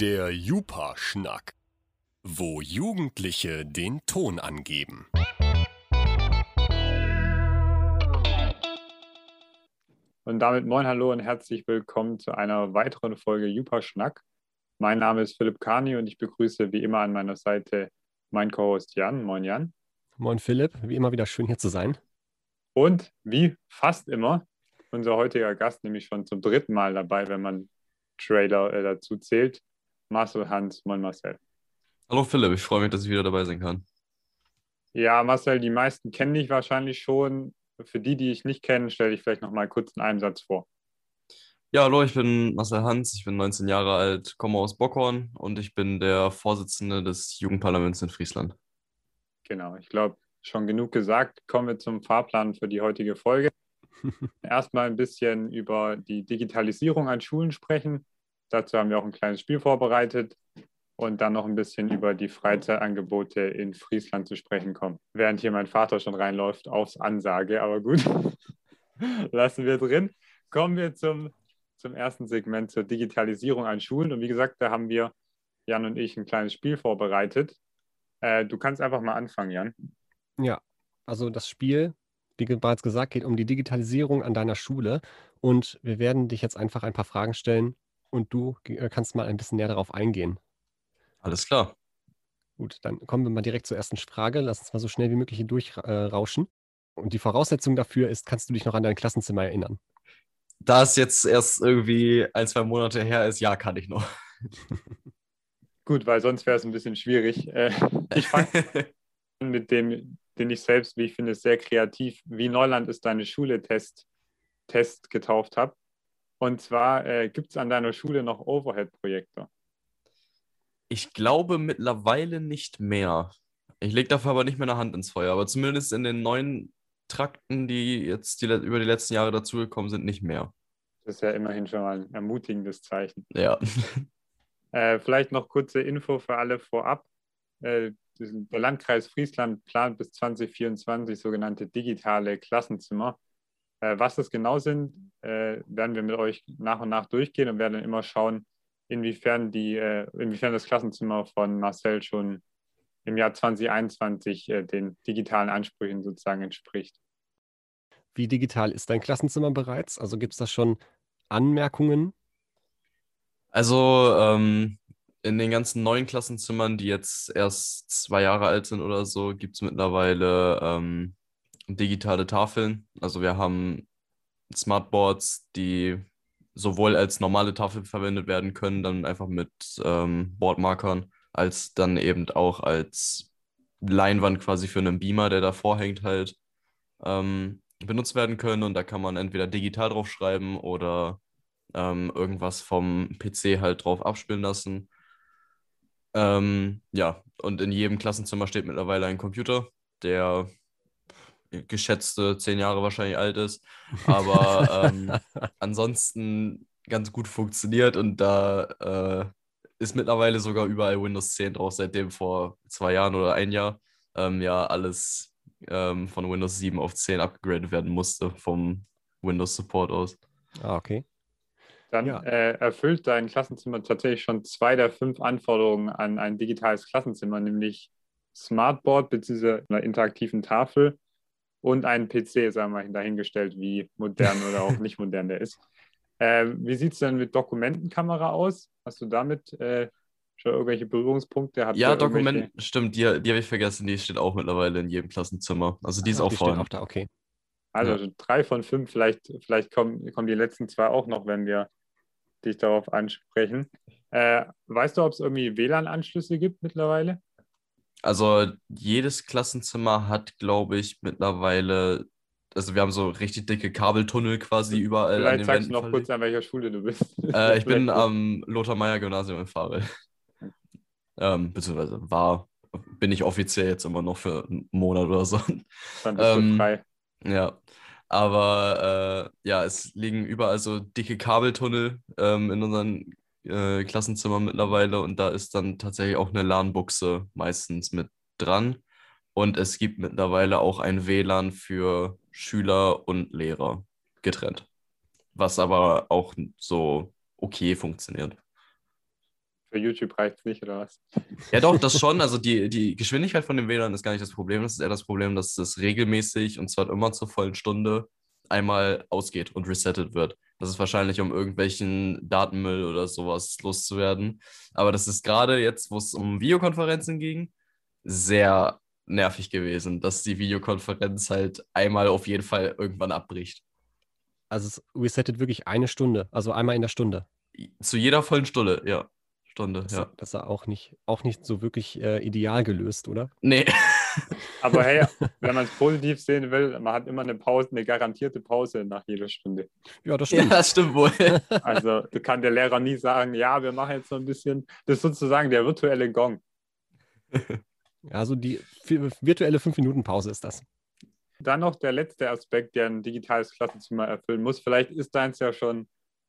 Der Jupa-Schnack, wo Jugendliche den Ton angeben. Und damit moin, hallo und herzlich willkommen zu einer weiteren Folge Jupa-Schnack. Mein Name ist Philipp Kani und ich begrüße wie immer an meiner Seite meinen Co-Host Jan. Moin Jan. Moin Philipp, wie immer wieder schön hier zu sein. Und wie fast immer unser heutiger Gast, nämlich schon zum dritten Mal dabei, wenn man Trailer äh, dazu zählt, Marcel Hans. Moin Marcel. Hallo Philipp, ich freue mich, dass ich wieder dabei sein kann. Ja, Marcel, die meisten kennen dich wahrscheinlich schon. Für die, die ich nicht kenne, stelle ich vielleicht noch mal kurz in einem Satz vor. Ja, hallo, ich bin Marcel Hans, ich bin 19 Jahre alt, komme aus Bockhorn und ich bin der Vorsitzende des Jugendparlaments in Friesland. Genau, ich glaube, schon genug gesagt. Kommen wir zum Fahrplan für die heutige Folge. Erstmal ein bisschen über die Digitalisierung an Schulen sprechen. Dazu haben wir auch ein kleines Spiel vorbereitet und dann noch ein bisschen über die Freizeitangebote in Friesland zu sprechen kommen. Während hier mein Vater schon reinläuft, aufs Ansage, aber gut, lassen wir drin. Kommen wir zum, zum ersten Segment zur Digitalisierung an Schulen. Und wie gesagt, da haben wir, Jan und ich, ein kleines Spiel vorbereitet. Äh, du kannst einfach mal anfangen, Jan. Ja, also das Spiel, wie bereits gesagt, geht um die Digitalisierung an deiner Schule. Und wir werden dich jetzt einfach ein paar Fragen stellen und du äh, kannst mal ein bisschen näher darauf eingehen. Alles klar. Gut, dann kommen wir mal direkt zur ersten Frage. Lass uns mal so schnell wie möglich durchrauschen. Äh, und die Voraussetzung dafür ist, kannst du dich noch an dein Klassenzimmer erinnern? Da es jetzt erst irgendwie ein, zwei Monate her ist, ja, kann ich noch. Gut, weil sonst wäre es ein bisschen schwierig. Äh, ich fange mit dem, den ich selbst, wie ich finde, sehr kreativ, wie Neuland ist deine Schule Test, Test getauft habe. Und zwar äh, gibt es an deiner Schule noch Overhead-Projekte. Ich glaube mittlerweile nicht mehr. Ich lege dafür aber nicht mehr eine Hand ins Feuer, aber zumindest in den neuen Trakten, die jetzt die, über die letzten Jahre dazugekommen sind, nicht mehr. Das ist ja immerhin schon mal ein ermutigendes Zeichen. Ja. Äh, vielleicht noch kurze Info für alle vorab. Äh, der Landkreis Friesland plant bis 2024 sogenannte digitale Klassenzimmer. Äh, was das genau sind, äh, werden wir mit euch nach und nach durchgehen und werden dann immer schauen, inwiefern, die, äh, inwiefern das Klassenzimmer von Marcel schon im Jahr 2021 äh, den digitalen Ansprüchen sozusagen entspricht. Wie digital ist dein Klassenzimmer bereits? Also gibt es da schon Anmerkungen also ähm, in den ganzen neuen Klassenzimmern, die jetzt erst zwei Jahre alt sind oder so, gibt es mittlerweile ähm, digitale Tafeln. Also wir haben Smartboards, die sowohl als normale Tafel verwendet werden können, dann einfach mit ähm, Boardmarkern, als dann eben auch als Leinwand quasi für einen Beamer, der davor hängt, halt ähm, benutzt werden können. Und da kann man entweder digital drauf schreiben oder ähm, irgendwas vom PC halt drauf abspielen lassen. Ähm, ja, und in jedem Klassenzimmer steht mittlerweile ein Computer, der geschätzte zehn Jahre wahrscheinlich alt ist, aber ähm, ansonsten ganz gut funktioniert und da äh, ist mittlerweile sogar überall Windows 10 drauf, seitdem vor zwei Jahren oder ein Jahr ähm, ja alles ähm, von Windows 7 auf 10 abgegradet werden musste vom Windows Support aus. Ah, okay dann ja. äh, erfüllt dein Klassenzimmer tatsächlich schon zwei der fünf Anforderungen an ein digitales Klassenzimmer, nämlich Smartboard bzw. einer interaktiven Tafel und einen PC, sagen wir mal, dahingestellt, wie modern oder auch nicht modern der ist. Äh, wie sieht es denn mit Dokumentenkamera aus? Hast du damit äh, schon irgendwelche Berührungspunkte? Habt ja, Dokumenten, stimmt, die, die habe ich vergessen, die steht auch mittlerweile in jedem Klassenzimmer. Also die ist Ach, auch vorhanden. Auch da, okay. Also ja. drei von fünf, vielleicht, vielleicht kommen, kommen die letzten zwei auch noch, wenn wir dich darauf ansprechen. Äh, weißt du, ob es irgendwie WLAN-Anschlüsse gibt mittlerweile? Also jedes Klassenzimmer hat, glaube ich, mittlerweile, also wir haben so richtig dicke Kabeltunnel quasi überall. Vielleicht sagst Wänden du noch kurz, an welcher Schule du bist. Äh, ich bin am Lothar-Meyer-Gymnasium in Farel. ähm, beziehungsweise war, bin ich offiziell jetzt immer noch für einen Monat oder so. Dann bist ähm, du frei. Ja, aber äh, ja, es liegen überall so dicke Kabeltunnel ähm, in unseren äh, Klassenzimmern mittlerweile und da ist dann tatsächlich auch eine LAN-Buchse meistens mit dran. Und es gibt mittlerweile auch ein WLAN für Schüler und Lehrer getrennt. Was aber auch so okay funktioniert. Für YouTube reicht es nicht, oder was? Ja, doch, das schon. Also die, die Geschwindigkeit von dem WLAN ist gar nicht das Problem. Das ist eher das Problem, dass es regelmäßig und zwar immer zur vollen Stunde einmal ausgeht und resettet wird. Das ist wahrscheinlich, um irgendwelchen Datenmüll oder sowas loszuwerden. Aber das ist gerade jetzt, wo es um Videokonferenzen ging, sehr nervig gewesen, dass die Videokonferenz halt einmal auf jeden Fall irgendwann abbricht. Also es resettet wirklich eine Stunde, also einmal in der Stunde. Zu jeder vollen Stunde, ja. Stunde, Das, ja. das ist ja auch nicht, auch nicht so wirklich äh, ideal gelöst, oder? Nee. Aber hey, wenn man es positiv sehen will, man hat immer eine Pause, eine garantierte Pause nach jeder Stunde. Ja, das ja, stimmt. das stimmt wohl. Also da kann der Lehrer nie sagen, ja, wir machen jetzt so ein bisschen, das ist sozusagen der virtuelle Gong. Also die vi- virtuelle 5-Minuten-Pause ist das. Dann noch der letzte Aspekt, der ein digitales Klassenzimmer erfüllen muss. Vielleicht ist deins ja schon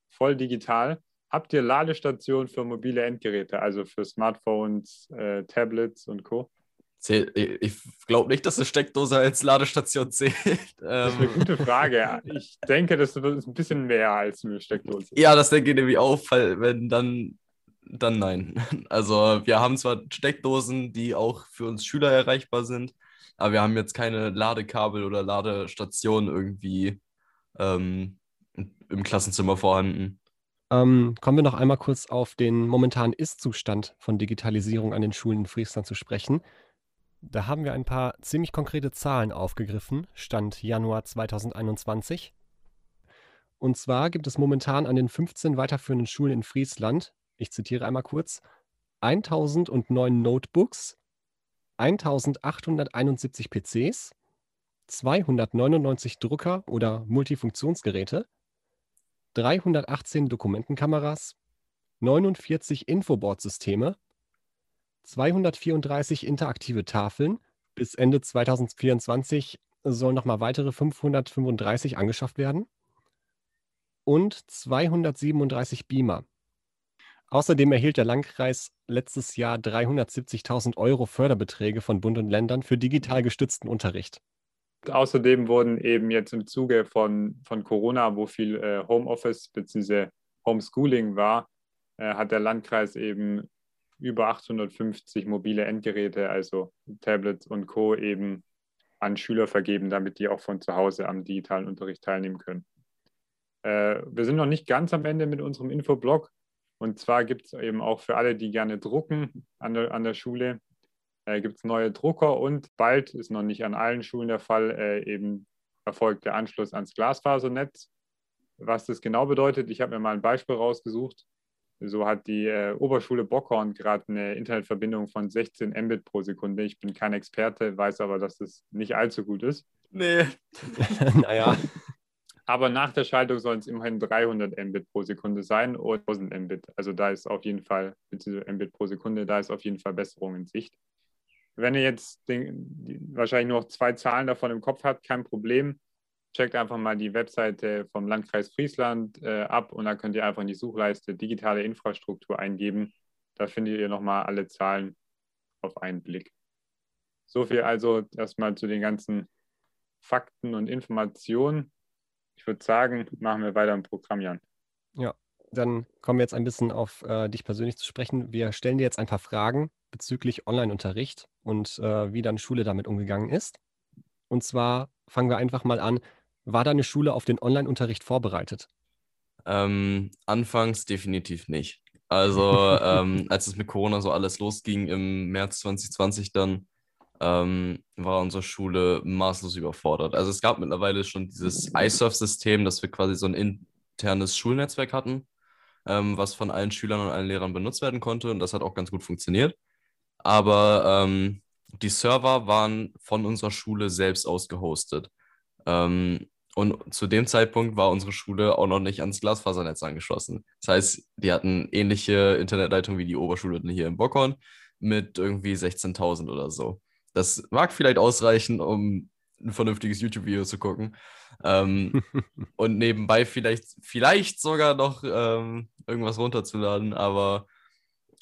voll digital. Habt ihr Ladestationen für mobile Endgeräte, also für Smartphones, äh, Tablets und Co.? Ich glaube nicht, dass eine Steckdose als Ladestation zählt. Das ist eine Ähm, gute Frage. Ich denke, das ist ein bisschen mehr als eine Steckdose. ja, das denke ich nämlich auch, weil wenn dann, dann nein. Also wir haben zwar Steckdosen, die auch für uns Schüler erreichbar sind, aber wir haben jetzt keine Ladekabel oder Ladestationen irgendwie ähm, im Klassenzimmer vorhanden. Ähm, kommen wir noch einmal kurz auf den momentanen Ist-Zustand von Digitalisierung an den Schulen in Friesland zu sprechen. Da haben wir ein paar ziemlich konkrete Zahlen aufgegriffen, Stand Januar 2021. Und zwar gibt es momentan an den 15 weiterführenden Schulen in Friesland, ich zitiere einmal kurz, 1009 Notebooks, 1871 PCs, 299 Drucker oder Multifunktionsgeräte, 318 Dokumentenkameras, 49 Infoboard-Systeme, 234 interaktive Tafeln. Bis Ende 2024 sollen nochmal weitere 535 angeschafft werden und 237 Beamer. Außerdem erhielt der Landkreis letztes Jahr 370.000 Euro Förderbeträge von Bund und Ländern für digital gestützten Unterricht. Außerdem wurden eben jetzt im Zuge von, von Corona, wo viel äh, Homeoffice bzw. Homeschooling war, äh, hat der Landkreis eben über 850 mobile Endgeräte, also Tablets und Co. eben an Schüler vergeben, damit die auch von zu Hause am digitalen Unterricht teilnehmen können. Äh, wir sind noch nicht ganz am Ende mit unserem Infoblog. Und zwar gibt es eben auch für alle, die gerne drucken an der, an der Schule, äh, gibt es neue Drucker und bald, ist noch nicht an allen Schulen der Fall, äh, eben erfolgt der Anschluss ans Glasfasernetz. Was das genau bedeutet, ich habe mir mal ein Beispiel rausgesucht. So hat die äh, Oberschule Bockhorn gerade eine Internetverbindung von 16 Mbit pro Sekunde. Ich bin kein Experte, weiß aber, dass das nicht allzu gut ist. Nee. naja, Aber nach der Schaltung sollen es immerhin 300 Mbit pro Sekunde sein oder 1000 Mbit. Also da ist auf jeden Fall, beziehungsweise Mbit pro Sekunde, da ist auf jeden Fall Besserung in Sicht. Wenn ihr jetzt den, wahrscheinlich nur noch zwei Zahlen davon im Kopf habt, kein Problem. Checkt einfach mal die Webseite vom Landkreis Friesland äh, ab und dann könnt ihr einfach in die Suchleiste digitale Infrastruktur eingeben. Da findet ihr nochmal alle Zahlen auf einen Blick. So viel also erstmal zu den ganzen Fakten und Informationen. Ich würde sagen, machen wir weiter im Programm, Jan. dann kommen wir jetzt ein bisschen auf äh, dich persönlich zu sprechen. Wir stellen dir jetzt ein paar Fragen bezüglich Online-Unterricht und äh, wie deine Schule damit umgegangen ist. Und zwar fangen wir einfach mal an. War deine Schule auf den Online-Unterricht vorbereitet? Ähm, anfangs definitiv nicht. Also, ähm, als es mit Corona so alles losging im März 2020, dann ähm, war unsere Schule maßlos überfordert. Also, es gab mittlerweile schon dieses iSurf-System, dass wir quasi so ein internes Schulnetzwerk hatten, ähm, was von allen Schülern und allen Lehrern benutzt werden konnte. Und das hat auch ganz gut funktioniert. Aber ähm, die Server waren von unserer Schule selbst aus gehostet. Ähm, und zu dem Zeitpunkt war unsere Schule auch noch nicht ans Glasfasernetz angeschlossen. Das heißt, die hatten ähnliche Internetleitung wie die Oberschule hier in Bockhorn mit irgendwie 16.000 oder so. Das mag vielleicht ausreichen, um ein vernünftiges YouTube-Video zu gucken. Ähm, und nebenbei vielleicht, vielleicht sogar noch ähm, irgendwas runterzuladen, aber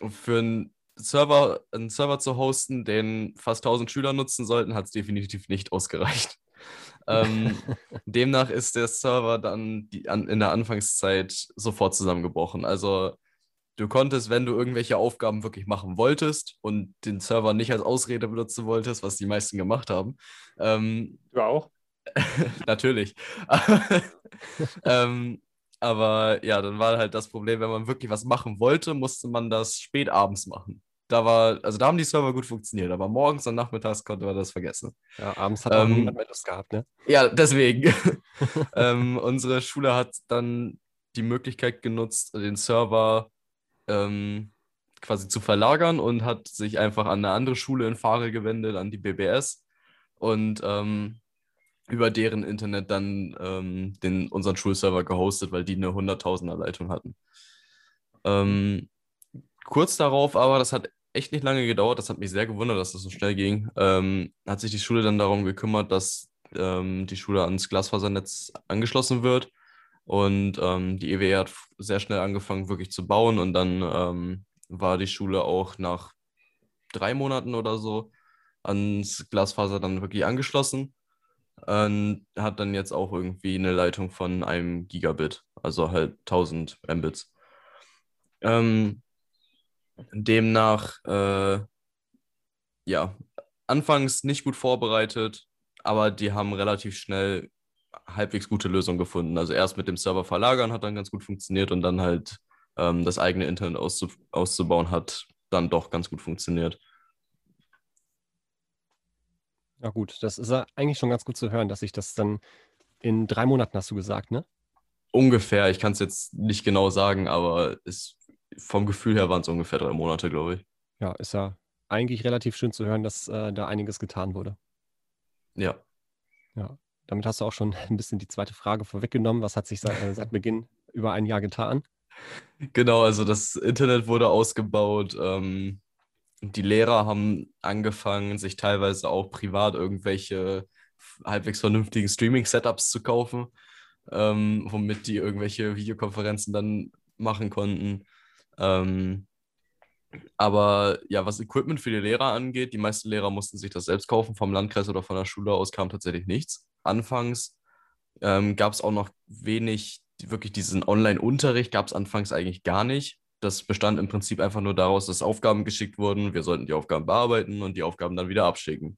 für einen Server, einen Server zu hosten, den fast 1000 Schüler nutzen sollten, hat es definitiv nicht ausgereicht. ähm, demnach ist der Server dann die, an, in der Anfangszeit sofort zusammengebrochen. Also du konntest, wenn du irgendwelche Aufgaben wirklich machen wolltest und den Server nicht als Ausrede benutzen wolltest, was die meisten gemacht haben. Ähm, du auch? natürlich. ähm, aber ja, dann war halt das Problem, wenn man wirklich was machen wollte, musste man das spät abends machen. Da war, also da haben die Server gut funktioniert, aber morgens und nachmittags konnte man das vergessen. Ja, abends hat man ähm, niemand gehabt, ne? Ja, deswegen. ähm, unsere Schule hat dann die Möglichkeit genutzt, den Server ähm, quasi zu verlagern und hat sich einfach an eine andere Schule in Fahre gewendet, an die BBS. Und ähm, über deren Internet dann ähm, den, unseren Schulserver gehostet, weil die eine 100.000er Leitung hatten. Ähm, kurz darauf aber, das hat echt nicht lange gedauert, das hat mich sehr gewundert, dass das so schnell ging, ähm, hat sich die Schule dann darum gekümmert, dass ähm, die Schule ans Glasfasernetz angeschlossen wird. Und ähm, die EWE hat sehr schnell angefangen, wirklich zu bauen. Und dann ähm, war die Schule auch nach drei Monaten oder so ans Glasfaser dann wirklich angeschlossen und hat dann jetzt auch irgendwie eine Leitung von einem Gigabit, also halt 1000 Mbits. Ähm, demnach, äh, ja, anfangs nicht gut vorbereitet, aber die haben relativ schnell halbwegs gute Lösungen gefunden. Also erst mit dem Server verlagern hat dann ganz gut funktioniert und dann halt ähm, das eigene Internet auszu auszubauen hat dann doch ganz gut funktioniert. Ja gut, das ist ja eigentlich schon ganz gut zu hören, dass ich das dann in drei Monaten hast du gesagt, ne? Ungefähr, ich kann es jetzt nicht genau sagen, aber es, vom Gefühl her waren es ungefähr drei Monate, glaube ich. Ja, ist ja eigentlich relativ schön zu hören, dass äh, da einiges getan wurde. Ja. Ja, damit hast du auch schon ein bisschen die zweite Frage vorweggenommen. Was hat sich seit, äh, seit Beginn über ein Jahr getan? Genau, also das Internet wurde ausgebaut. Ähm, die Lehrer haben angefangen, sich teilweise auch privat irgendwelche halbwegs vernünftigen Streaming-Setups zu kaufen, ähm, womit die irgendwelche Videokonferenzen dann machen konnten. Ähm, aber ja, was Equipment für die Lehrer angeht, die meisten Lehrer mussten sich das selbst kaufen. Vom Landkreis oder von der Schule aus kam tatsächlich nichts. Anfangs ähm, gab es auch noch wenig, wirklich diesen Online-Unterricht gab es anfangs eigentlich gar nicht das bestand im Prinzip einfach nur daraus, dass Aufgaben geschickt wurden. Wir sollten die Aufgaben bearbeiten und die Aufgaben dann wieder abschicken.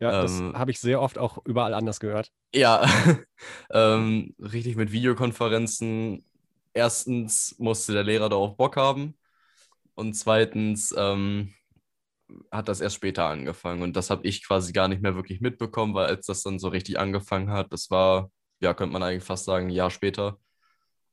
Ja, das ähm, habe ich sehr oft auch überall anders gehört. Ja, ähm, richtig mit Videokonferenzen. Erstens musste der Lehrer darauf Bock haben und zweitens ähm, hat das erst später angefangen und das habe ich quasi gar nicht mehr wirklich mitbekommen, weil als das dann so richtig angefangen hat, das war, ja, könnte man eigentlich fast sagen, ein Jahr später.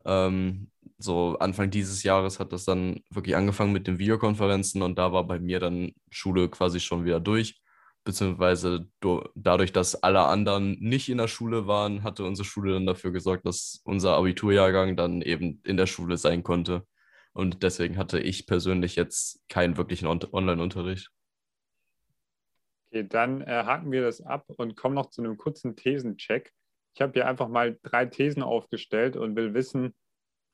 Ähm, so Anfang dieses Jahres hat das dann wirklich angefangen mit den Videokonferenzen und da war bei mir dann Schule quasi schon wieder durch. Beziehungsweise dadurch, dass alle anderen nicht in der Schule waren, hatte unsere Schule dann dafür gesorgt, dass unser Abiturjahrgang dann eben in der Schule sein konnte. Und deswegen hatte ich persönlich jetzt keinen wirklichen Online-Unterricht. Okay, dann äh, haken wir das ab und kommen noch zu einem kurzen Thesencheck. Ich habe hier einfach mal drei Thesen aufgestellt und will wissen,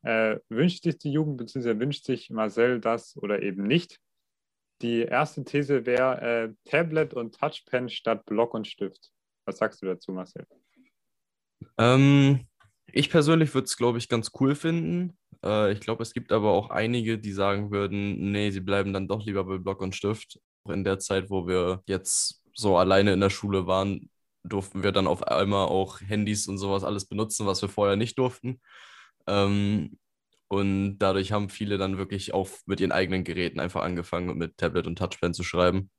äh, wünscht sich die Jugend bzw. wünscht sich Marcel das oder eben nicht? Die erste These wäre äh, Tablet und Touchpen statt Block und Stift. Was sagst du dazu, Marcel? Ähm, ich persönlich würde es, glaube ich, ganz cool finden. Äh, ich glaube, es gibt aber auch einige, die sagen würden, nee, sie bleiben dann doch lieber bei Block und Stift. Auch in der Zeit, wo wir jetzt so alleine in der Schule waren, durften wir dann auf einmal auch Handys und sowas alles benutzen, was wir vorher nicht durften. Ähm, und dadurch haben viele dann wirklich auch mit ihren eigenen Geräten einfach angefangen, mit Tablet und Touchpen zu schreiben.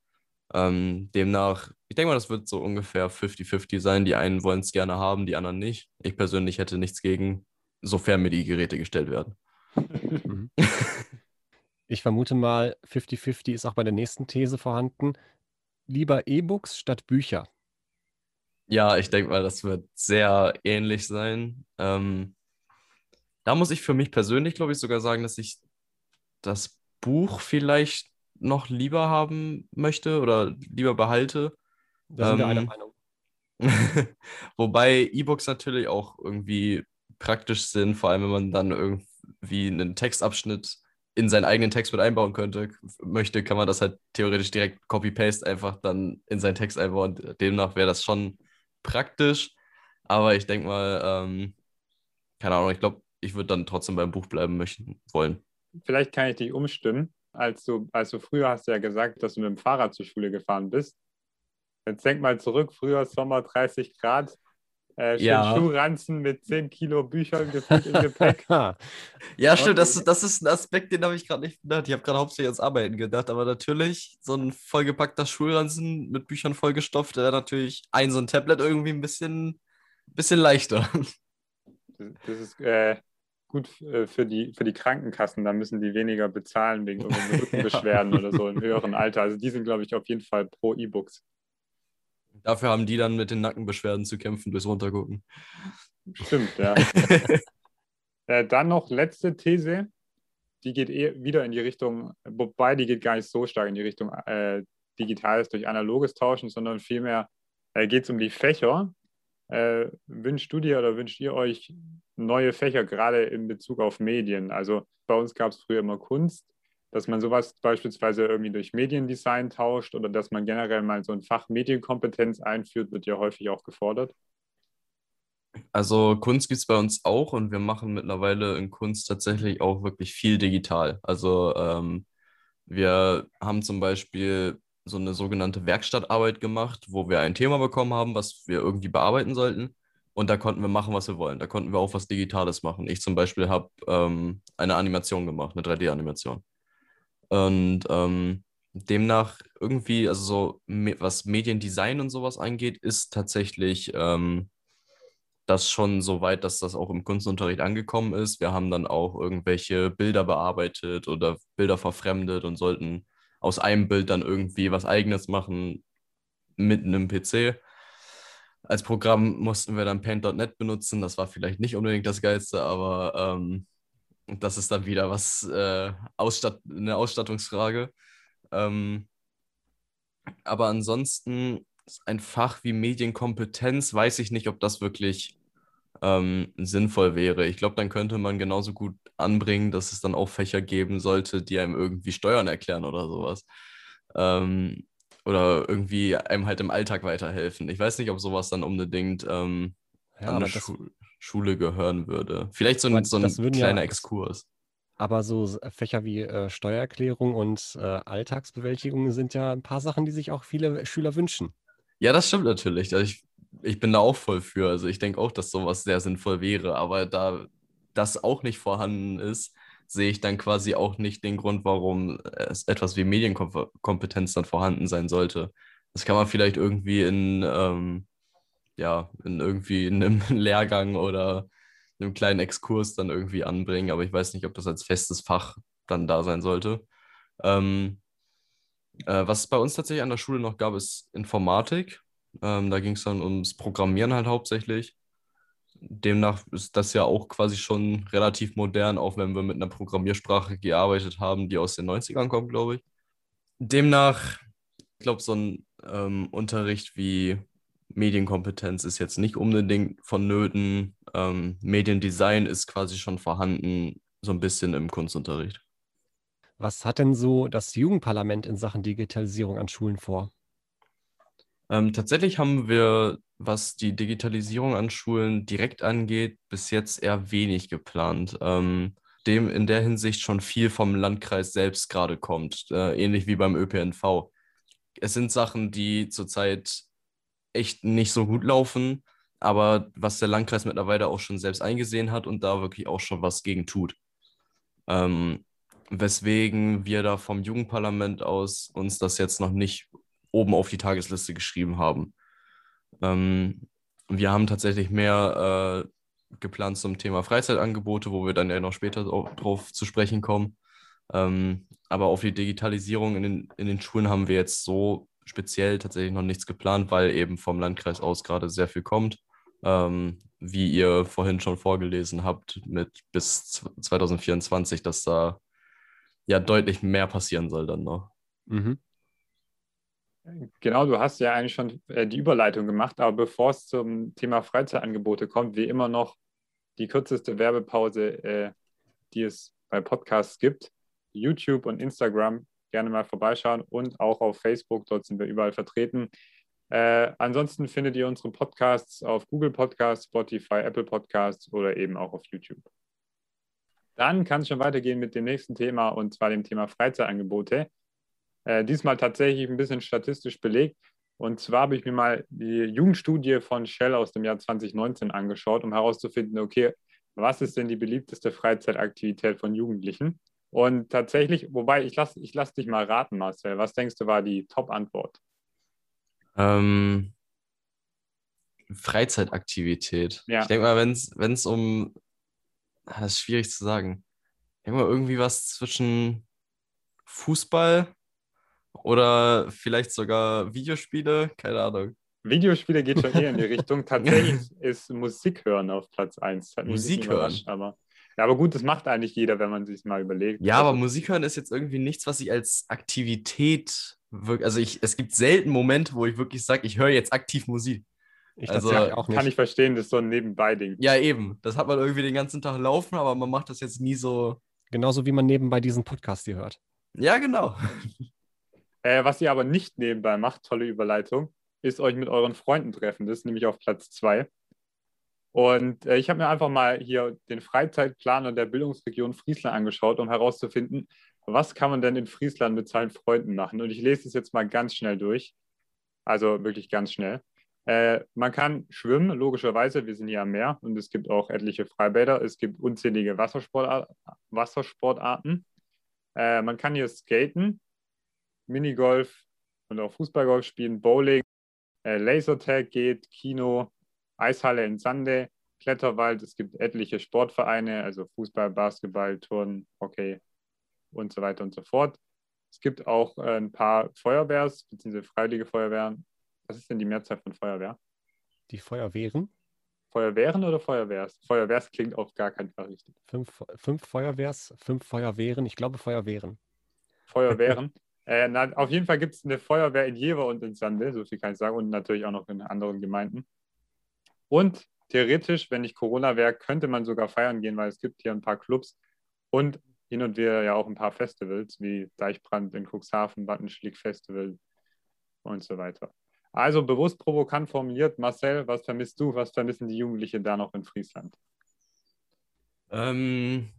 Ähm, demnach, ich denke mal, das wird so ungefähr 50-50 sein. Die einen wollen es gerne haben, die anderen nicht. Ich persönlich hätte nichts gegen, sofern mir die Geräte gestellt werden. Mhm. Ich vermute mal, 50-50 ist auch bei der nächsten These vorhanden. Lieber E-Books statt Bücher. Ja, ich denke mal, das wird sehr ähnlich sein. Ähm, da muss ich für mich persönlich, glaube ich, sogar sagen, dass ich das Buch vielleicht noch lieber haben möchte oder lieber behalte. Da sind wir einer ähm, Meinung. Wobei E-Books natürlich auch irgendwie praktisch sind, vor allem wenn man dann irgendwie einen Textabschnitt in seinen eigenen Text mit einbauen könnte, möchte, kann man das halt theoretisch direkt Copy-Paste einfach dann in seinen Text einbauen. Demnach wäre das schon praktisch. Aber ich denke mal, ähm, keine Ahnung, ich glaube, ich würde dann trotzdem beim Buch bleiben möchten wollen. vielleicht kann ich dich umstimmen. Als du, als du früher hast du ja gesagt, dass du mit dem Fahrrad zur Schule gefahren bist. Jetzt denk mal zurück, früher Sommer 30 Grad, äh, Ja. Schuhranzen mit 10 Kilo Büchern gefüllt im Gepäck. Ja, stimmt, das, das ist ein Aspekt, den habe ich gerade nicht gedacht. Ich habe gerade hauptsächlich ans Arbeiten gedacht, aber natürlich so ein vollgepackter Schulranzen mit Büchern vollgestopft, wäre natürlich ein so ein Tablet irgendwie ein bisschen, bisschen leichter. Das ist äh, gut äh, für die, für die Krankenkassen, da müssen die weniger bezahlen wegen irgendwelchen Rückenbeschwerden oder so im höheren Alter. Also die sind, glaube ich, auf jeden Fall pro E-Books. Dafür haben die dann mit den Nackenbeschwerden zu kämpfen durchs Runtergucken. Stimmt, ja. Äh, dann noch letzte These, die geht eh wieder in die Richtung, wobei die geht gar nicht so stark in die Richtung äh, Digitales durch analoges Tauschen, sondern vielmehr äh, geht es um die Fächer. Äh, wünscht du dir oder wünscht ihr euch neue Fächer, gerade in Bezug auf Medien? Also bei uns gab es früher immer Kunst, dass man sowas beispielsweise irgendwie durch Mediendesign tauscht oder dass man generell mal so ein Fach Medienkompetenz einführt, wird ja häufig auch gefordert. Also Kunst gibt es bei uns auch und wir machen mittlerweile in Kunst tatsächlich auch wirklich viel digital. Also ähm, wir haben zum Beispiel so eine sogenannte Werkstattarbeit gemacht, wo wir ein Thema bekommen haben, was wir irgendwie bearbeiten sollten. Und da konnten wir machen, was wir wollen. Da konnten wir auch was Digitales machen. Ich zum Beispiel habe ähm, eine Animation gemacht, eine 3D-Animation. Und ähm, demnach irgendwie, also so was Mediendesign und sowas angeht, ist tatsächlich ähm, das schon so weit, dass das auch im Kunstunterricht angekommen ist. Wir haben dann auch irgendwelche Bilder bearbeitet oder Bilder verfremdet und sollten aus einem Bild dann irgendwie was Eigenes machen mit einem PC. Als Programm mussten wir dann Paint.net benutzen. Das war vielleicht nicht unbedingt das Geilste, aber ähm, das ist dann wieder was äh, Ausstatt eine Ausstattungsfrage. Ähm, aber ansonsten ein Fach wie Medienkompetenz, weiß ich nicht, ob das wirklich ähm, sinnvoll wäre. Ich glaube, dann könnte man genauso gut anbringen, dass es dann auch Fächer geben sollte, die einem irgendwie Steuern erklären oder sowas. Ähm, oder irgendwie einem halt im Alltag weiterhelfen. Ich weiß nicht, ob sowas dann unbedingt ähm, Ja, an eine Schu Schule gehören würde. Vielleicht so ein, so ein ja- kleiner das- Exkurs. aber so S- Fächer wie äh, Steuererklärung und äh, Alltagsbewältigung sind ja ein paar Sachen, die sich auch viele Schüler wünschen. Ja, das stimmt natürlich. Also ich, ich bin da auch voll für. Also ich denke auch, dass sowas sehr sinnvoll wäre. Aber da das auch nicht vorhanden ist, sehe ich dann quasi auch nicht den Grund, warum es etwas wie Medienkompetenz dann vorhanden sein sollte. Das kann man vielleicht irgendwie in, ähm, ja, in irgendwie in einem Lehrgang oder einem kleinen Exkurs dann irgendwie anbringen. Aber ich weiß nicht, ob das als festes Fach dann da sein sollte. Ähm, äh, was es bei uns tatsächlich an der Schule noch gab, ist Informatik. Ähm, da ging es dann ums Programmieren halt hauptsächlich. Demnach ist das ja auch quasi schon relativ modern, auch wenn wir mit einer Programmiersprache gearbeitet haben, die aus den 90ern kommt, glaube ich. Demnach, ich glaube, so ein ähm, Unterricht wie Medienkompetenz ist jetzt nicht unbedingt vonnöten. Ähm, Mediendesign ist quasi schon vorhanden, so ein bisschen im Kunstunterricht. Was hat denn so das Jugendparlament in Sachen Digitalisierung an Schulen vor? Ähm, tatsächlich haben wir, was die Digitalisierung an Schulen direkt angeht, bis jetzt eher wenig geplant. Ähm, dem in der Hinsicht schon viel vom Landkreis selbst gerade kommt, äh, ähnlich wie beim ÖPNV. Es sind Sachen, die zurzeit echt nicht so gut laufen, aber was der Landkreis mittlerweile auch schon selbst eingesehen hat und da wirklich auch schon was gegen tut. Ähm, weswegen wir da vom Jugendparlament aus uns das jetzt noch nicht oben auf die Tagesliste geschrieben haben. Ähm, wir haben tatsächlich mehr äh, geplant zum Thema Freizeitangebote, wo wir dann ja noch später au- drauf zu sprechen kommen. Ähm, aber auf die Digitalisierung in den, in den Schulen haben wir jetzt so speziell tatsächlich noch nichts geplant, weil eben vom Landkreis aus gerade sehr viel kommt. Ähm, wie ihr vorhin schon vorgelesen habt, mit bis 2024, dass da ja deutlich mehr passieren soll dann noch. Mhm. Genau, du hast ja eigentlich schon äh, die Überleitung gemacht, aber bevor es zum Thema Freizeitangebote kommt, wie immer noch die kürzeste Werbepause, äh, die es bei Podcasts gibt. YouTube und Instagram gerne mal vorbeischauen und auch auf Facebook, dort sind wir überall vertreten. Äh, ansonsten findet ihr unsere Podcasts auf Google Podcasts, Spotify, Apple Podcasts oder eben auch auf YouTube. Dann kann es schon weitergehen mit dem nächsten Thema und zwar dem Thema Freizeitangebote. Äh, diesmal tatsächlich ein bisschen statistisch belegt. Und zwar habe ich mir mal die Jugendstudie von Shell aus dem Jahr 2019 angeschaut, um herauszufinden, okay, was ist denn die beliebteste Freizeitaktivität von Jugendlichen? Und tatsächlich, wobei ich lasse ich lass dich mal raten, Marcel, was denkst du war die Top-Antwort? Ähm, Freizeitaktivität. Ja. Ich denke mal, wenn es um. Ah, Das ist schwierig zu sagen. Ich denke mal, irgendwie was zwischen Fußball oder vielleicht sogar Videospiele. Keine Ahnung. Videospiele geht schon eher in die Richtung. Tatsächlich ist Musik hören auf Platz 1. Musik hören? Aber, ja, aber gut, das macht eigentlich jeder, wenn man sich mal überlegt. Ja, aber Also, Musik hören ist jetzt irgendwie nichts, was ich als Aktivität wirklich. Also ich, es gibt selten Momente, wo ich wirklich sage, ich höre jetzt aktiv Musik. Ich Also, auch nicht. Kann ich verstehen, das ist so ein Nebenbei-Ding. Ja, eben. Das hat man irgendwie den ganzen Tag laufen, aber man macht das jetzt nie so. Genauso wie man nebenbei diesen Podcast hier hört. Ja, genau. Äh, was ihr aber nicht nebenbei macht, tolle Überleitung, ist euch mit euren Freunden treffen. Das ist nämlich auf Platz 2. Und äh, ich habe mir einfach mal hier den Freizeitplaner der Bildungsregion Friesland angeschaut, um herauszufinden, was kann man denn in Friesland mit seinen Freunden machen. Und ich lese es jetzt mal ganz schnell durch. Also wirklich ganz schnell. Äh, man kann schwimmen, logischerweise. Wir sind hier am Meer und es gibt auch etliche Freibäder. Es gibt unzählige Wassersportar Wassersportarten. Äh, man kann hier skaten, Minigolf und auch Fußballgolf spielen, Bowling, äh, Lasertag geht, Kino, Eishalle in Sande, Kletterwald. Es gibt etliche Sportvereine, also Fußball, Basketball, Turnen, Hockey und so weiter und so fort. Es gibt auch äh, ein paar Feuerwehrs- bzw. freiwillige Feuerwehren. Was ist denn die Mehrzahl von Feuerwehr? Die Feuerwehren. Feuerwehren oder Feuerwehrs? Feuerwehrs klingt auf gar keinen Fall richtig. Fünf, fünf Feuerwehrs, fünf Feuerwehren. Ich glaube Feuerwehren. Feuerwehren. äh, na, auf jeden Fall gibt es eine Feuerwehr in Jever und in Sande, so viel kann ich sagen, und natürlich auch noch in anderen Gemeinden. Und theoretisch, wenn nicht Corona wäre, könnte man sogar feiern gehen, weil es gibt hier ein paar Clubs und hin und wieder ja auch ein paar Festivals, wie Deichbrand in Cuxhaven, Wattenschlick Festival und so weiter. Also bewusst provokant formuliert, Marcel, was vermisst du, was vermissen die Jugendlichen da noch in Friesland? Ähm,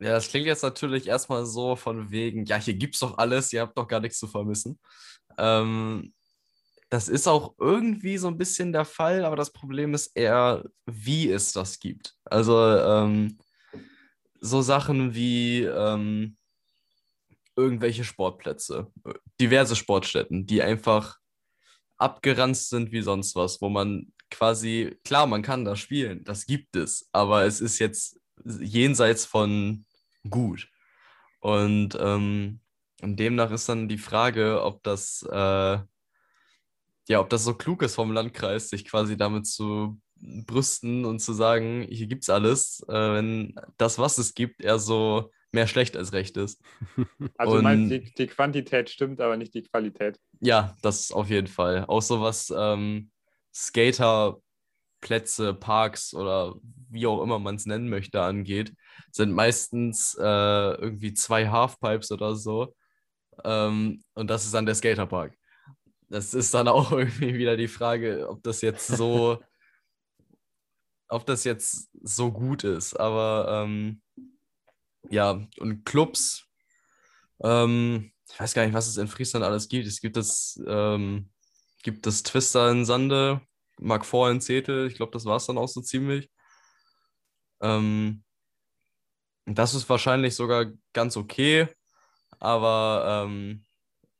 ja, das klingt jetzt natürlich erstmal so von wegen, ja, hier gibt's doch alles, ihr habt doch gar nichts zu vermissen. Ähm, das ist auch irgendwie so ein bisschen der Fall, aber das Problem ist eher, wie es das gibt. Also ähm, so Sachen wie ähm, irgendwelche Sportplätze, diverse Sportstätten, die einfach abgeranzt sind wie sonst was, wo man quasi, klar, man kann da spielen, das gibt es, aber es ist jetzt jenseits von gut. Und ähm, und demnach ist dann die Frage, ob das, äh, ja, ob das so klug ist vom Landkreis, sich quasi damit zu brüsten und zu sagen, hier gibt's alles, äh, wenn das, was es gibt, eher so mehr schlecht als recht ist. Also Und- meinst, die, die Quantität stimmt, aber nicht die Qualität. Ja, das auf jeden Fall. Auch so was ähm, Skaterplätze, Parks oder wie auch immer man es nennen möchte angeht, sind meistens äh, irgendwie zwei Halfpipes oder so. Ähm, und das ist dann der Skaterpark. Das ist dann auch irgendwie wieder die Frage, ob das jetzt so, ob das jetzt so gut ist. Aber ähm, ja, und Clubs, ähm, ich weiß gar nicht, was es in Friesland alles gibt. Es gibt das, ähm, gibt das Twister in Sande, Mark IV in Zetel. Ich glaube, das war es dann auch so ziemlich. Ähm, das ist wahrscheinlich sogar ganz okay, aber ähm,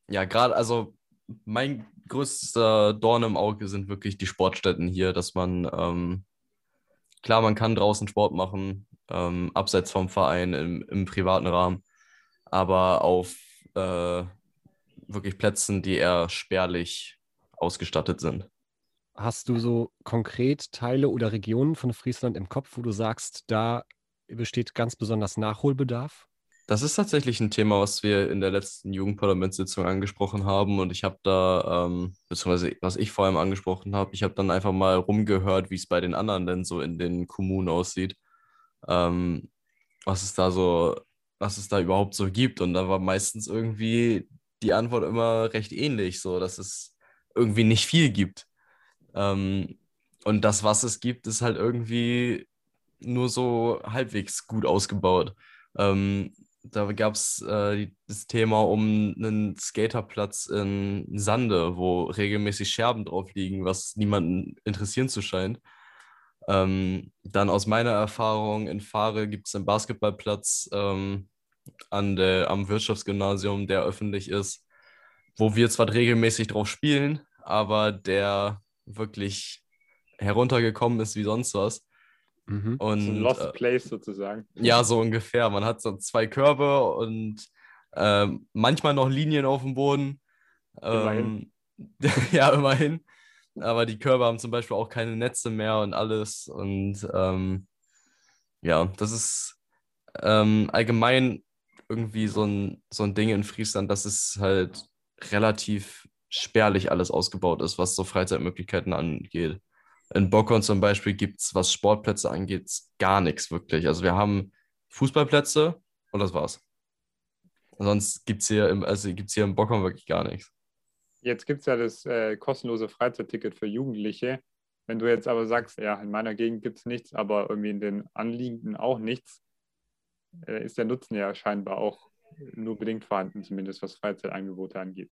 ja, gerade, also mein größter Dorn im Auge sind wirklich die Sportstätten hier, dass man, ähm, klar, man kann draußen Sport machen, ähm, abseits vom Verein im, im privaten Rahmen, aber auf äh, wirklich Plätzen, die eher spärlich ausgestattet sind. Hast du so konkret Teile oder Regionen von Friesland im Kopf, wo du sagst, da besteht ganz besonders Nachholbedarf? Das ist tatsächlich ein Thema, was wir in der letzten Jugendparlamentssitzung angesprochen haben. Und ich habe da, ähm, beziehungsweise was ich vor allem angesprochen habe, ich habe dann einfach mal rumgehört, wie es bei den anderen denn so in den Kommunen aussieht. Ähm, was es da so, was es da überhaupt so gibt. Und da war meistens irgendwie die Antwort immer recht ähnlich, so dass es irgendwie nicht viel gibt. Ähm, und das, was es gibt, ist halt irgendwie nur so halbwegs gut ausgebaut. Ähm, da gab es äh, das Thema um einen Skaterplatz in Sande, wo regelmäßig Scherben drauf liegen, was niemanden interessieren zu scheint. Ähm, dann aus meiner Erfahrung in Fahre gibt es einen Basketballplatz ähm, an der, am Wirtschaftsgymnasium, der öffentlich ist, wo wir zwar regelmäßig drauf spielen, aber der wirklich heruntergekommen ist wie sonst was. Mhm. Und, so ein Lost äh, Place sozusagen. Ja, so ungefähr. Man hat so zwei Körbe und äh, manchmal noch Linien auf dem Boden. Immerhin. Ähm, ja, immerhin. Aber die Körbe haben zum Beispiel auch keine Netze mehr und alles. Und ähm, ja, das ist ähm, allgemein irgendwie so ein, so ein Ding in Friesland, dass es halt relativ spärlich alles ausgebaut ist, was so Freizeitmöglichkeiten angeht. In Bockholm zum Beispiel gibt es, was Sportplätze angeht, gar nichts wirklich. Also wir haben Fußballplätze und das war's. Sonst gibt es hier, also hier in Bockholm wirklich gar nichts. Jetzt gibt es ja das äh, kostenlose Freizeitticket für Jugendliche. Wenn du jetzt aber sagst, ja, in meiner Gegend gibt es nichts, aber irgendwie in den Anliegenden auch nichts, äh, ist der Nutzen ja scheinbar auch nur bedingt vorhanden, zumindest was Freizeitangebote angeht.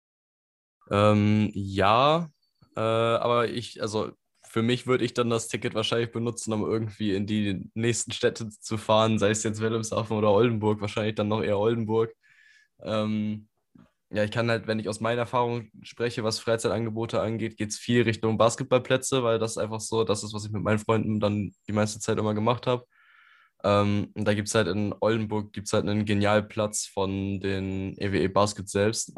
Ähm, ja, äh, aber ich, also für mich würde ich dann das Ticket wahrscheinlich benutzen, um irgendwie in die nächsten Städte zu fahren, sei es jetzt Wilhelmshaven oder Oldenburg, wahrscheinlich dann noch eher Oldenburg. Ähm, ja, ich kann halt, wenn ich aus meiner Erfahrung spreche, was Freizeitangebote angeht, geht es viel Richtung Basketballplätze, weil das einfach so das ist, was ich mit meinen Freunden dann die meiste Zeit immer gemacht habe. Ähm, und da gibt es halt in Oldenburg gibt's halt einen Genialplatz von den EWE e Basket selbst.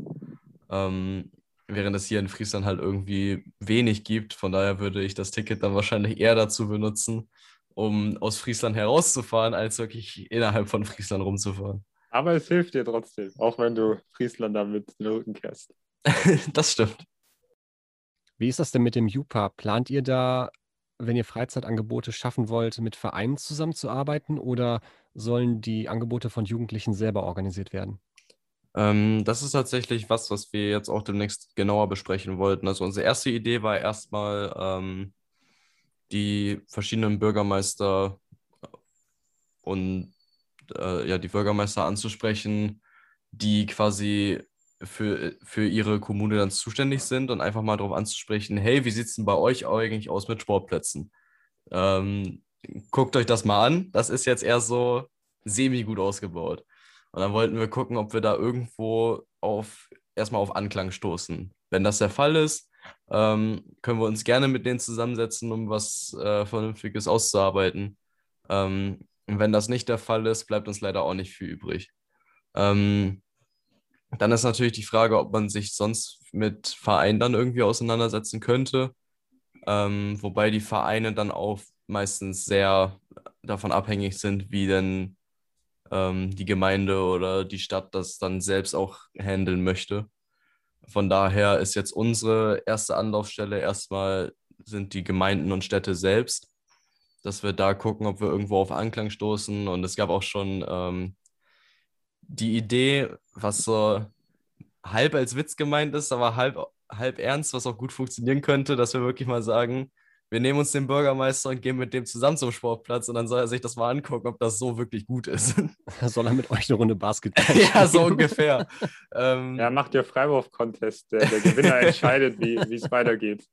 Ähm, während es hier in Friesland halt irgendwie wenig gibt. Von daher würde ich das Ticket dann wahrscheinlich eher dazu benutzen, um aus Friesland herauszufahren, als wirklich innerhalb von Friesland rumzufahren. Aber es hilft dir trotzdem, auch wenn du Friesland damit den Rücken kehrst. das stimmt. Wie ist das denn mit dem JUPA? Plant ihr da, wenn ihr Freizeitangebote schaffen wollt, mit Vereinen zusammenzuarbeiten oder sollen die Angebote von Jugendlichen selber organisiert werden? Ähm, das ist tatsächlich was, was wir jetzt auch demnächst genauer besprechen wollten. Also unsere erste Idee war erstmal, ähm, die verschiedenen Bürgermeister und äh, ja, die Bürgermeister anzusprechen, die quasi für, für ihre Kommune dann zuständig sind und einfach mal darauf anzusprechen, hey, wie sieht es denn bei euch eigentlich aus mit Sportplätzen? Ähm, guckt euch das mal an. Das ist jetzt eher so semi gut ausgebaut. Und dann wollten wir gucken, ob wir da irgendwo auf erstmal auf Anklang stoßen. Wenn das der Fall ist, ähm, können wir uns gerne mit denen zusammensetzen, um was äh, Vernünftiges auszuarbeiten. Ähm, wenn das nicht der Fall ist, bleibt uns leider auch nicht viel übrig. Ähm, dann ist natürlich die Frage, ob man sich sonst mit Vereinen dann irgendwie auseinandersetzen könnte. Ähm, wobei die Vereine dann auch meistens sehr davon abhängig sind, wie denn ähm, die Gemeinde oder die Stadt das dann selbst auch handeln möchte. Von daher ist jetzt unsere erste Anlaufstelle erstmal sind die Gemeinden und Städte selbst, dass wir da gucken, ob wir irgendwo auf Anklang stoßen. Und es gab auch schon ähm, die Idee, was so halb als Witz gemeint ist, aber halb, halb ernst, was auch gut funktionieren könnte, dass wir wirklich mal sagen, wir nehmen uns den Bürgermeister und gehen mit dem zusammen zum Sportplatz und dann soll er sich das mal angucken, ob das so wirklich gut ist. Soll er mit euch eine Runde Basketball spielen? ja, so ungefähr. ähm, ja, macht ihr Freiwurf-Contest. Der, der, Gewinner entscheidet, wie es weitergeht.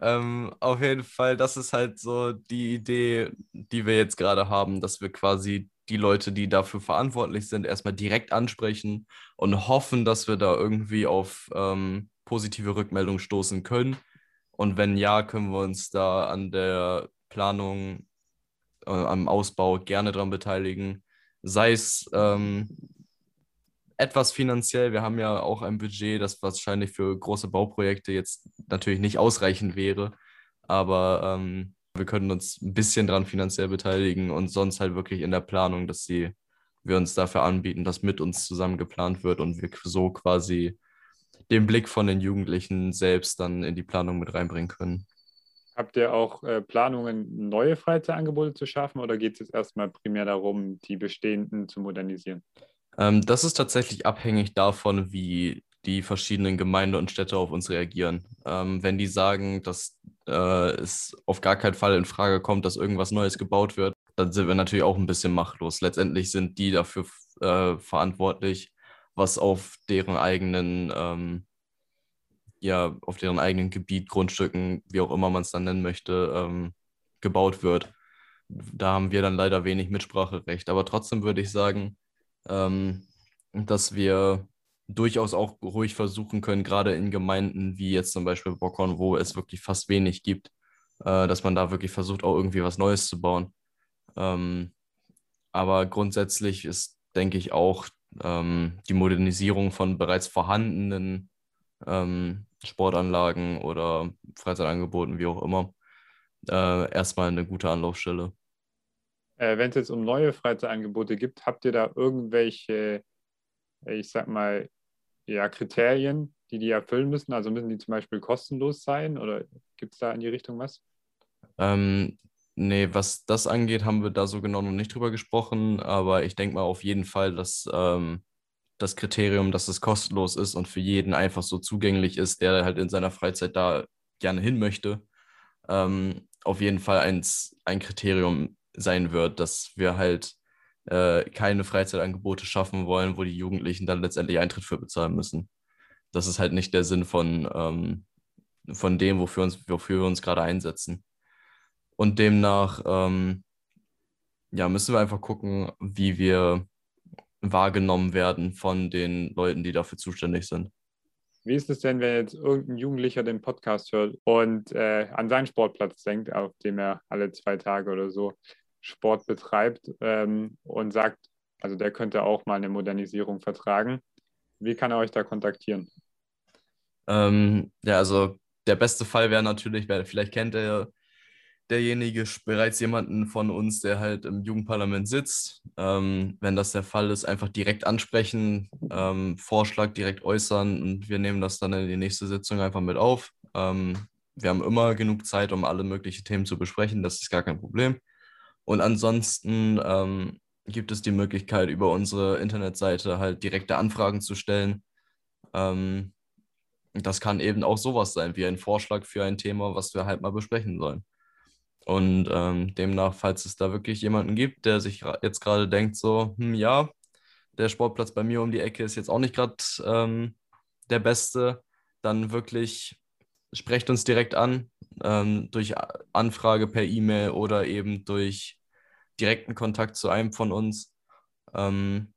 Ähm, auf jeden Fall, das ist halt so die Idee, die wir jetzt gerade haben, dass wir quasi die Leute, die dafür verantwortlich sind, erstmal direkt ansprechen und hoffen, dass wir da irgendwie auf ähm, positive Rückmeldungen stoßen können und wenn ja, können wir uns da an der Planung, äh, am Ausbau gerne daran beteiligen. Sei es ähm, etwas finanziell. Wir haben ja auch ein Budget, das wahrscheinlich für große Bauprojekte jetzt natürlich nicht ausreichend wäre. Aber ähm, wir können uns ein bisschen daran finanziell beteiligen und sonst halt wirklich in der Planung, dass sie, wir uns dafür anbieten, dass mit uns zusammen geplant wird und wir so quasi den Blick von den Jugendlichen selbst dann in die Planung mit reinbringen können. Habt ihr auch äh, Planungen, neue Freizeitangebote zu schaffen oder geht es jetzt erstmal primär darum, die bestehenden zu modernisieren? Ähm, das ist tatsächlich abhängig davon, wie die verschiedenen Gemeinden und Städte auf uns reagieren. Ähm, wenn die sagen, dass äh, es auf gar keinen Fall in Frage kommt, dass irgendwas Neues gebaut wird, dann sind wir natürlich auch ein bisschen machtlos. Letztendlich sind die dafür äh, verantwortlich, was auf deren eigenen, ähm, ja, auf deren eigenen Gebiet, Grundstücken, wie auch immer man es dann nennen möchte, ähm, gebaut wird. Da haben wir dann leider wenig Mitspracherecht. Aber trotzdem würde ich sagen, ähm, dass wir durchaus auch ruhig versuchen können, gerade in Gemeinden wie jetzt zum Beispiel Bockhorn, wo es wirklich fast wenig gibt, äh, dass man da wirklich versucht, auch irgendwie was Neues zu bauen. Ähm, aber grundsätzlich ist, denke ich, auch ähm, die Modernisierung von bereits vorhandenen ähm, Sportanlagen oder Freizeitangeboten, wie auch immer, äh, erstmal eine gute Anlaufstelle. Äh, Wenn es jetzt um neue Freizeitangebote gibt, habt ihr da irgendwelche, ich sag mal, ja, Kriterien, die die erfüllen müssen? Also müssen die zum Beispiel kostenlos sein oder gibt es da in die Richtung was? Ähm, nee, was das angeht, haben wir da so genau noch nicht drüber gesprochen, aber ich denke mal auf jeden Fall, dass ähm, das Kriterium, dass es kostenlos ist und für jeden einfach so zugänglich ist, der halt in seiner Freizeit da gerne hin möchte, ähm, auf jeden Fall eins, ein Kriterium sein wird, dass wir halt äh, keine Freizeitangebote schaffen wollen, wo die Jugendlichen dann letztendlich Eintritt für bezahlen müssen. Das ist halt nicht der Sinn von, ähm, von dem, wofür, uns, wofür wir uns gerade einsetzen. Und demnach ähm, ja, müssen wir einfach gucken, wie wir wahrgenommen werden von den Leuten, die dafür zuständig sind. Wie ist es denn, wenn jetzt irgendein Jugendlicher den Podcast hört und äh, an seinen Sportplatz denkt, auf dem er alle zwei Tage oder so Sport betreibt ähm, und sagt, also der könnte auch mal eine Modernisierung vertragen. Wie kann er euch da kontaktieren? Ähm, ja, also der beste Fall wäre natürlich, weil vielleicht kennt er derjenige bereits jemanden von uns, der halt im Jugendparlament sitzt. Ähm, wenn das der Fall ist, einfach direkt ansprechen, ähm, Vorschlag direkt äußern und wir nehmen das dann in die nächste Sitzung einfach mit auf. Ähm, wir haben immer genug Zeit, um alle möglichen Themen zu besprechen, das ist gar kein Problem. Und ansonsten ähm, gibt es die Möglichkeit, über unsere Internetseite halt direkte Anfragen zu stellen. Ähm, das kann eben auch sowas sein, wie ein Vorschlag für ein Thema, was wir halt mal besprechen sollen. Und ähm, demnach, falls es da wirklich jemanden gibt, der sich jetzt gerade denkt, so, hm, ja, der Sportplatz bei mir um die Ecke ist jetzt auch nicht gerade ähm, der beste, dann wirklich sprecht uns direkt an, ähm, durch Anfrage per E-Mail oder eben durch direkten Kontakt zu einem von uns. Ähm,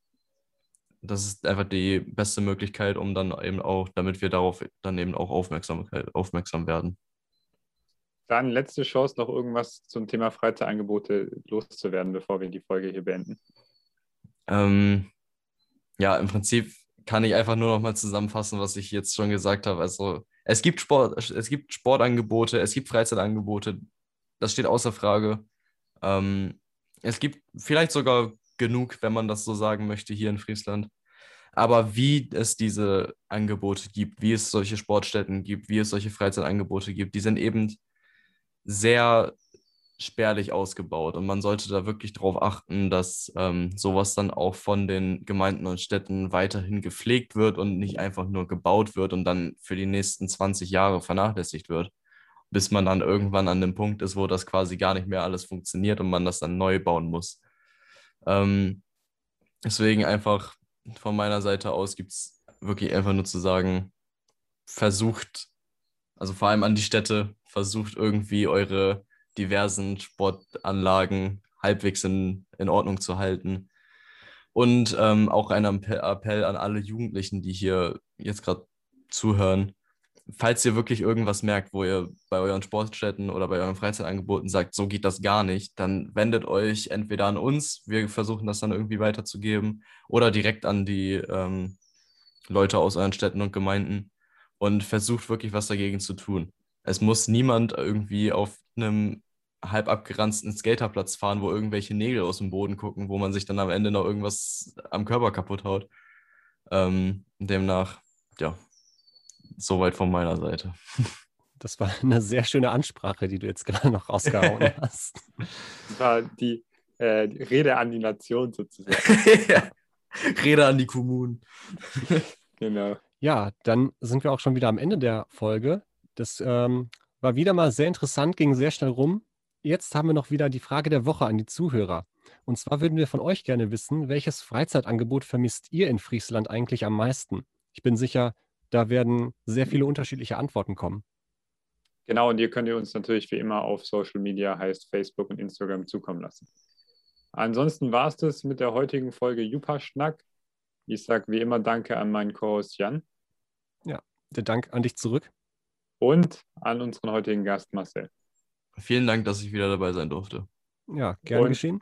das ist einfach die beste Möglichkeit, um dann eben auch, damit wir darauf dann eben auch Aufmerksamkeit, aufmerksam werden. Dann letzte Chance, noch irgendwas zum Thema Freizeitangebote loszuwerden, bevor wir die Folge hier beenden. Ähm, ja, im Prinzip kann ich einfach nur noch mal zusammenfassen, was ich jetzt schon gesagt habe. Also es gibt Sport, es gibt Sportangebote, es gibt Freizeitangebote, das steht außer Frage. Ähm, es gibt vielleicht sogar genug, wenn man das so sagen möchte, hier in Friesland. Aber wie es diese Angebote gibt, wie es solche Sportstätten gibt, wie es solche Freizeitangebote gibt, die sind eben sehr spärlich ausgebaut. Und man sollte da wirklich darauf achten, dass ähm, sowas dann auch von den Gemeinden und Städten weiterhin gepflegt wird und nicht einfach nur gebaut wird und dann für die nächsten 20 Jahre vernachlässigt wird bis man dann irgendwann an dem Punkt ist, wo das quasi gar nicht mehr alles funktioniert und man das dann neu bauen muss. Ähm, deswegen einfach von meiner Seite aus gibt es wirklich einfach nur zu sagen, versucht, also vor allem an die Städte, versucht irgendwie eure diversen Sportanlagen halbwegs in, in Ordnung zu halten. Und ähm, auch ein Appell an alle Jugendlichen, die hier jetzt gerade zuhören falls ihr wirklich irgendwas merkt, wo ihr bei euren Sportstätten oder bei euren Freizeitangeboten sagt, so geht das gar nicht, dann wendet euch entweder an uns, wir versuchen das dann irgendwie weiterzugeben, oder direkt an die ähm, Leute aus euren Städten und Gemeinden und versucht wirklich was dagegen zu tun. Es muss niemand irgendwie auf einem halb abgeranzten Skaterplatz fahren, wo irgendwelche Nägel aus dem Boden gucken, wo man sich dann am Ende noch irgendwas am Körper kaputt haut. Ähm, demnach, ja, Soweit von meiner Seite. Das war eine sehr schöne Ansprache, die du jetzt gerade noch rausgehauen hast. Das war die, äh, die Rede an die Nation sozusagen. ja. Rede an die Kommunen. genau. Ja, dann sind wir auch schon wieder am Ende der Folge. Das ähm, war wieder mal sehr interessant, ging sehr schnell rum. jetzt haben wir noch wieder die Frage der Woche an die Zuhörer. Und zwar würden wir von euch gerne wissen, welches Freizeitangebot vermisst ihr in Friesland eigentlich am meisten? Ich bin sicher, da werden sehr viele unterschiedliche Antworten kommen. Genau, und ihr könnt ihr uns natürlich wie immer auf Social Media, heißt Facebook und Instagram, zukommen lassen. Ansonsten war es das mit der heutigen Folge Jupa Schnack. Ich sage wie immer Danke an meinen Co-Host Jan. Ja, der Dank an dich zurück. Und an unseren heutigen Gast Marcel. Vielen Dank, dass ich wieder dabei sein durfte. Ja, gerne Und geschehen.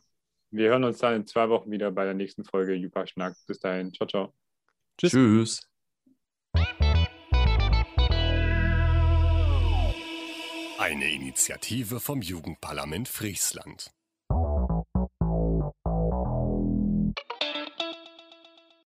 Wir hören uns dann in zwei Wochen wieder bei der nächsten Folge Jupa Schnack. Bis dahin. Ciao, ciao. Tschüss. Tschüss. Eine Initiative vom Jugendparlament Friesland.